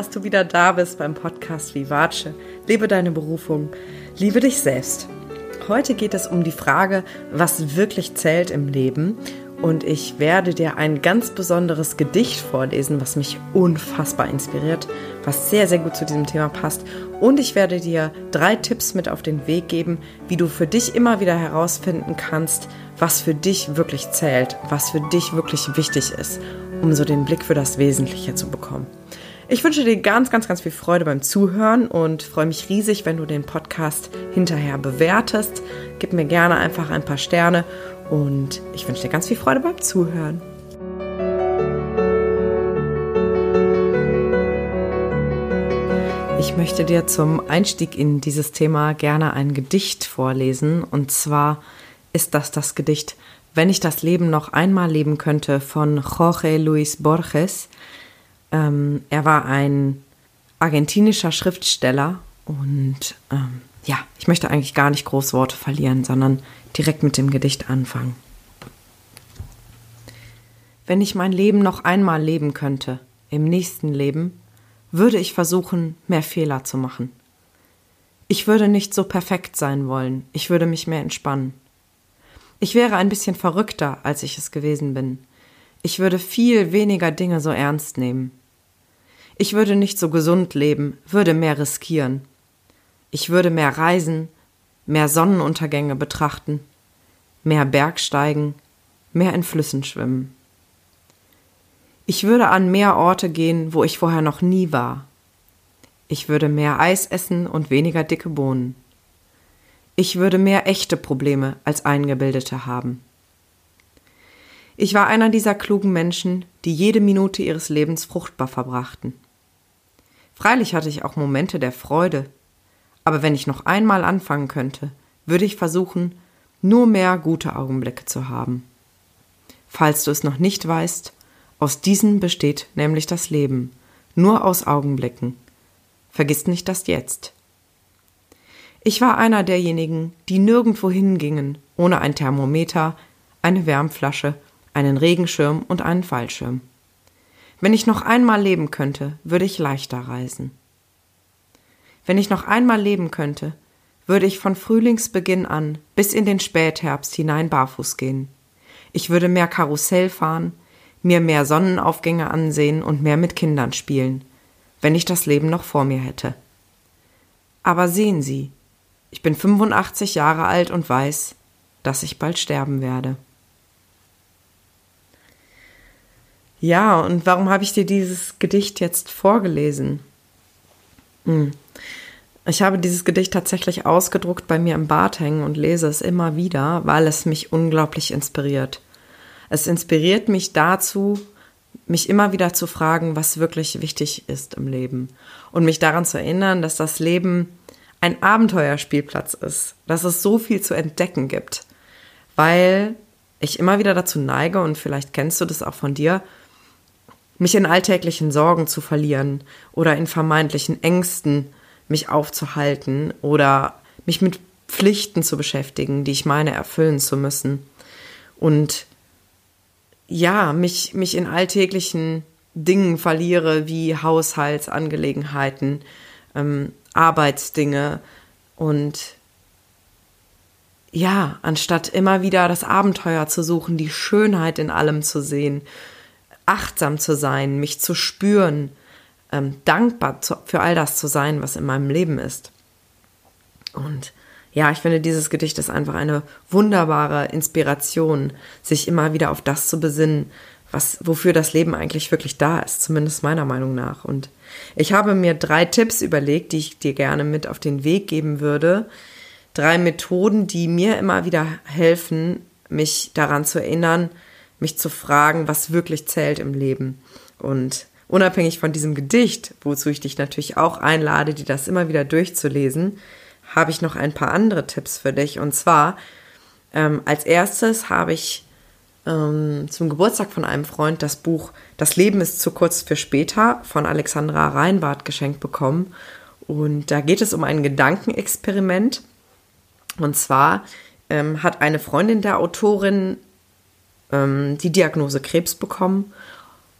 dass du wieder da bist beim Podcast Vivace. Lebe deine Berufung, liebe dich selbst. Heute geht es um die Frage, was wirklich zählt im Leben. Und ich werde dir ein ganz besonderes Gedicht vorlesen, was mich unfassbar inspiriert, was sehr, sehr gut zu diesem Thema passt. Und ich werde dir drei Tipps mit auf den Weg geben, wie du für dich immer wieder herausfinden kannst, was für dich wirklich zählt, was für dich wirklich wichtig ist um so den Blick für das Wesentliche zu bekommen. Ich wünsche dir ganz, ganz, ganz viel Freude beim Zuhören und freue mich riesig, wenn du den Podcast hinterher bewertest. Gib mir gerne einfach ein paar Sterne und ich wünsche dir ganz viel Freude beim Zuhören. Ich möchte dir zum Einstieg in dieses Thema gerne ein Gedicht vorlesen. Und zwar ist das das Gedicht wenn ich das Leben noch einmal leben könnte von Jorge Luis Borges. Ähm, er war ein argentinischer Schriftsteller und ähm, ja, ich möchte eigentlich gar nicht groß Worte verlieren, sondern direkt mit dem Gedicht anfangen. Wenn ich mein Leben noch einmal leben könnte, im nächsten Leben, würde ich versuchen, mehr Fehler zu machen. Ich würde nicht so perfekt sein wollen, ich würde mich mehr entspannen. Ich wäre ein bisschen verrückter, als ich es gewesen bin. Ich würde viel weniger Dinge so ernst nehmen. Ich würde nicht so gesund leben, würde mehr riskieren. Ich würde mehr reisen, mehr Sonnenuntergänge betrachten, mehr Bergsteigen, mehr in Flüssen schwimmen. Ich würde an mehr Orte gehen, wo ich vorher noch nie war. Ich würde mehr Eis essen und weniger dicke Bohnen. Ich würde mehr echte Probleme als eingebildete haben. Ich war einer dieser klugen Menschen, die jede Minute ihres Lebens fruchtbar verbrachten. Freilich hatte ich auch Momente der Freude, aber wenn ich noch einmal anfangen könnte, würde ich versuchen, nur mehr gute Augenblicke zu haben. Falls du es noch nicht weißt, aus diesen besteht nämlich das Leben, nur aus Augenblicken. Vergiss nicht das Jetzt. Ich war einer derjenigen, die nirgendwo hingingen, ohne ein Thermometer, eine Wärmflasche, einen Regenschirm und einen Fallschirm. Wenn ich noch einmal leben könnte, würde ich leichter reisen. Wenn ich noch einmal leben könnte, würde ich von Frühlingsbeginn an bis in den Spätherbst hinein barfuß gehen. Ich würde mehr Karussell fahren, mir mehr Sonnenaufgänge ansehen und mehr mit Kindern spielen, wenn ich das Leben noch vor mir hätte. Aber sehen Sie, ich bin 85 Jahre alt und weiß, dass ich bald sterben werde. Ja, und warum habe ich dir dieses Gedicht jetzt vorgelesen? Hm. Ich habe dieses Gedicht tatsächlich ausgedruckt bei mir im Bad hängen und lese es immer wieder, weil es mich unglaublich inspiriert. Es inspiriert mich dazu, mich immer wieder zu fragen, was wirklich wichtig ist im Leben und mich daran zu erinnern, dass das Leben ein Abenteuerspielplatz ist, dass es so viel zu entdecken gibt, weil ich immer wieder dazu neige, und vielleicht kennst du das auch von dir, mich in alltäglichen Sorgen zu verlieren oder in vermeintlichen Ängsten mich aufzuhalten oder mich mit Pflichten zu beschäftigen, die ich meine erfüllen zu müssen. Und ja, mich, mich in alltäglichen Dingen verliere wie Haushaltsangelegenheiten, ähm, Arbeitsdinge und ja, anstatt immer wieder das Abenteuer zu suchen, die Schönheit in allem zu sehen, achtsam zu sein, mich zu spüren, ähm, dankbar zu, für all das zu sein, was in meinem Leben ist. Und ja, ich finde, dieses Gedicht ist einfach eine wunderbare Inspiration, sich immer wieder auf das zu besinnen, was, wofür das Leben eigentlich wirklich da ist, zumindest meiner Meinung nach. Und ich habe mir drei Tipps überlegt, die ich dir gerne mit auf den Weg geben würde. Drei Methoden, die mir immer wieder helfen, mich daran zu erinnern, mich zu fragen, was wirklich zählt im Leben. Und unabhängig von diesem Gedicht, wozu ich dich natürlich auch einlade, dir das immer wieder durchzulesen, habe ich noch ein paar andere Tipps für dich. Und zwar, ähm, als erstes habe ich ähm, zum Geburtstag von einem Freund das Buch Das Leben ist zu kurz für später von Alexandra Reinbart geschenkt bekommen. Und da geht es um ein Gedankenexperiment. Und zwar ähm, hat eine Freundin der Autorin ähm, die Diagnose Krebs bekommen.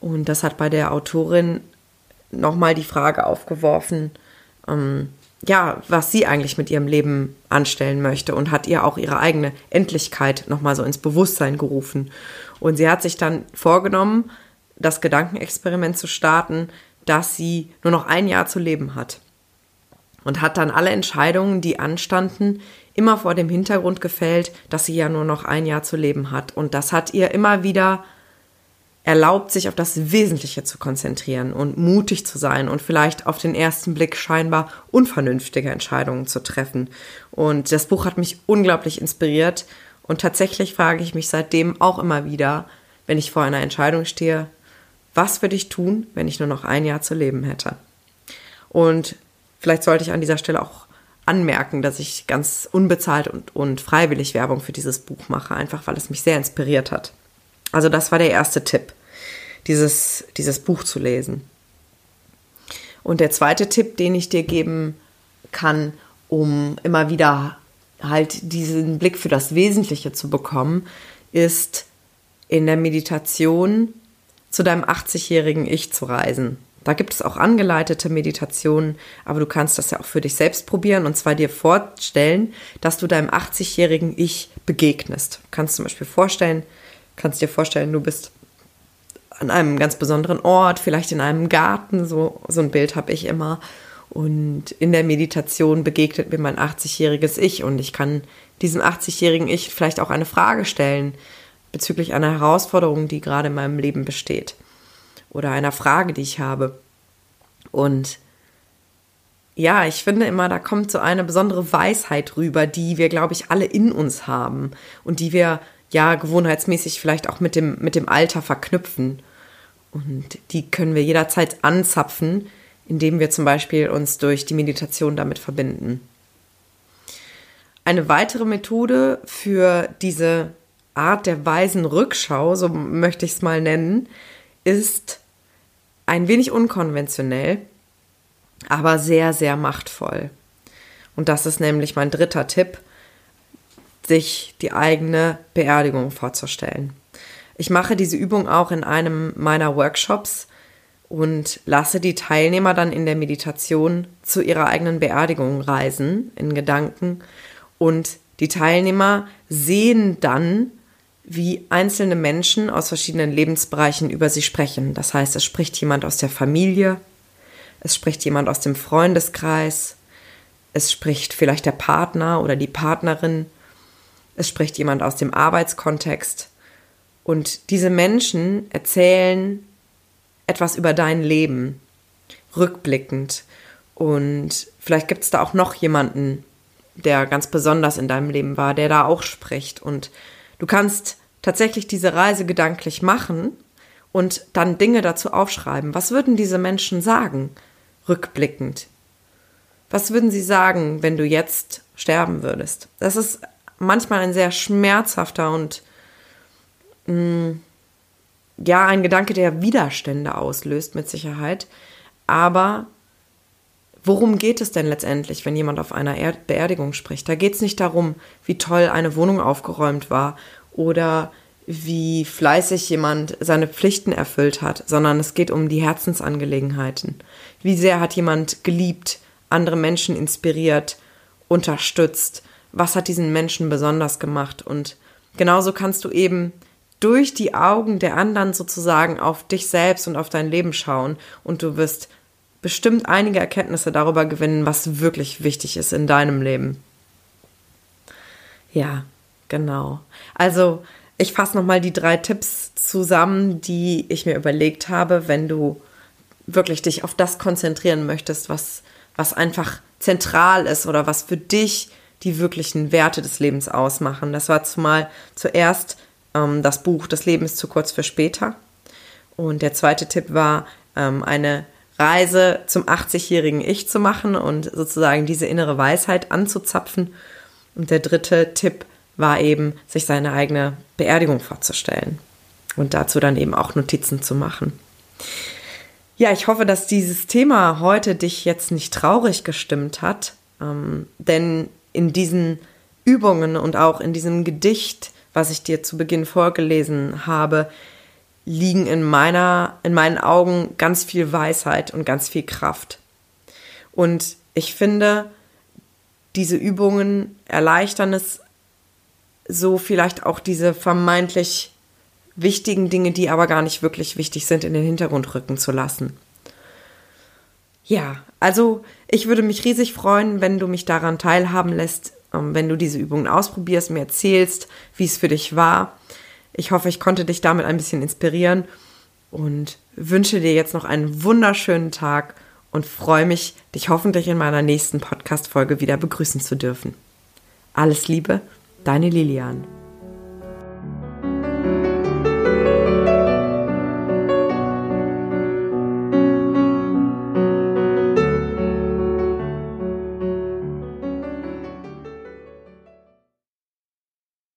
Und das hat bei der Autorin nochmal die Frage aufgeworfen, ähm, ja, was sie eigentlich mit ihrem Leben anstellen möchte und hat ihr auch ihre eigene Endlichkeit nochmal so ins Bewusstsein gerufen. Und sie hat sich dann vorgenommen, das Gedankenexperiment zu starten, dass sie nur noch ein Jahr zu leben hat. Und hat dann alle Entscheidungen, die anstanden, immer vor dem Hintergrund gefällt, dass sie ja nur noch ein Jahr zu leben hat. Und das hat ihr immer wieder erlaubt, sich auf das Wesentliche zu konzentrieren und mutig zu sein und vielleicht auf den ersten Blick scheinbar unvernünftige Entscheidungen zu treffen. Und das Buch hat mich unglaublich inspiriert und tatsächlich frage ich mich seitdem auch immer wieder, wenn ich vor einer Entscheidung stehe, was würde ich tun, wenn ich nur noch ein Jahr zu leben hätte? Und vielleicht sollte ich an dieser Stelle auch anmerken, dass ich ganz unbezahlt und, und freiwillig Werbung für dieses Buch mache, einfach weil es mich sehr inspiriert hat. Also das war der erste Tipp, dieses, dieses Buch zu lesen. Und der zweite Tipp, den ich dir geben kann, um immer wieder halt diesen Blick für das Wesentliche zu bekommen, ist in der Meditation zu deinem 80-jährigen Ich zu reisen. Da gibt es auch angeleitete Meditationen, aber du kannst das ja auch für dich selbst probieren und zwar dir vorstellen, dass du deinem 80-jährigen Ich begegnest. Du kannst zum Beispiel vorstellen, kannst dir vorstellen, du bist an einem ganz besonderen Ort, vielleicht in einem Garten, so, so ein Bild habe ich immer. Und in der Meditation begegnet mir mein 80-jähriges Ich und ich kann diesem 80-jährigen Ich vielleicht auch eine Frage stellen bezüglich einer Herausforderung, die gerade in meinem Leben besteht oder einer Frage, die ich habe. Und ja, ich finde immer, da kommt so eine besondere Weisheit rüber, die wir, glaube ich, alle in uns haben und die wir ja gewohnheitsmäßig vielleicht auch mit dem, mit dem Alter verknüpfen. Und die können wir jederzeit anzapfen, indem wir zum Beispiel uns durch die Meditation damit verbinden. Eine weitere Methode für diese Art der weisen Rückschau, so möchte ich es mal nennen, ist ein wenig unkonventionell, aber sehr, sehr machtvoll. Und das ist nämlich mein dritter Tipp, sich die eigene Beerdigung vorzustellen. Ich mache diese Übung auch in einem meiner Workshops und lasse die Teilnehmer dann in der Meditation zu ihrer eigenen Beerdigung reisen in Gedanken und die Teilnehmer sehen dann, wie einzelne Menschen aus verschiedenen Lebensbereichen über sie sprechen. Das heißt, es spricht jemand aus der Familie, es spricht jemand aus dem Freundeskreis, es spricht vielleicht der Partner oder die Partnerin, es spricht jemand aus dem Arbeitskontext. Und diese Menschen erzählen etwas über dein Leben, rückblickend. Und vielleicht gibt es da auch noch jemanden, der ganz besonders in deinem Leben war, der da auch spricht. Und du kannst tatsächlich diese Reise gedanklich machen und dann Dinge dazu aufschreiben. Was würden diese Menschen sagen, rückblickend? Was würden sie sagen, wenn du jetzt sterben würdest? Das ist manchmal ein sehr schmerzhafter und mh, mm, ja, ein Gedanke, der Widerstände auslöst, mit Sicherheit. Aber worum geht es denn letztendlich, wenn jemand auf einer er Beerdigung spricht? Da geht es nicht darum, wie toll eine Wohnung aufgeräumt war oder wie fleißig jemand seine Pflichten erfüllt hat, sondern es geht um die Herzensangelegenheiten. Wie sehr hat jemand geliebt, andere Menschen inspiriert, unterstützt was hat diesen Menschen besonders gemacht. Und genauso kannst du eben durch die Augen der anderen sozusagen auf dich selbst und auf dein Leben schauen und du wirst bestimmt einige Erkenntnisse darüber gewinnen, was wirklich wichtig ist in deinem Leben. Ja, genau. Also, ich fasse nochmal die drei Tipps zusammen, die ich mir überlegt habe, wenn du wirklich dich auf das konzentrieren möchtest, was, was einfach zentral ist oder was für dich die wirklichen Werte des Lebens ausmachen. Das war zumal zuerst ähm, das Buch Das Leben ist zu kurz für später. Und der zweite Tipp war, ähm, eine Reise zum 80-jährigen Ich zu machen und sozusagen diese innere Weisheit anzuzapfen. Und der dritte Tipp war eben, sich seine eigene Beerdigung vorzustellen und dazu dann eben auch Notizen zu machen. Ja, ich hoffe, dass dieses Thema heute dich jetzt nicht traurig gestimmt hat, ähm, denn in diesen Übungen und auch in diesem Gedicht, was ich dir zu Beginn vorgelesen habe, liegen in meiner, in meinen Augen ganz viel Weisheit und ganz viel Kraft. Und ich finde, diese Übungen erleichtern es so vielleicht auch diese vermeintlich wichtigen Dinge, die aber gar nicht wirklich wichtig sind, in den Hintergrund rücken zu lassen. Ja, also ich würde mich riesig freuen, wenn du mich daran teilhaben lässt, ähm, wenn du diese Übungen ausprobierst, mir erzählst, wie es für dich war. Ich hoffe, ich konnte dich damit ein bisschen inspirieren und wünsche dir jetzt noch einen wunderschönen Tag und freue mich, dich hoffentlich in meiner nächsten Podcast-Folge wieder begrüßen zu dürfen. Alles Liebe, deine Lilian.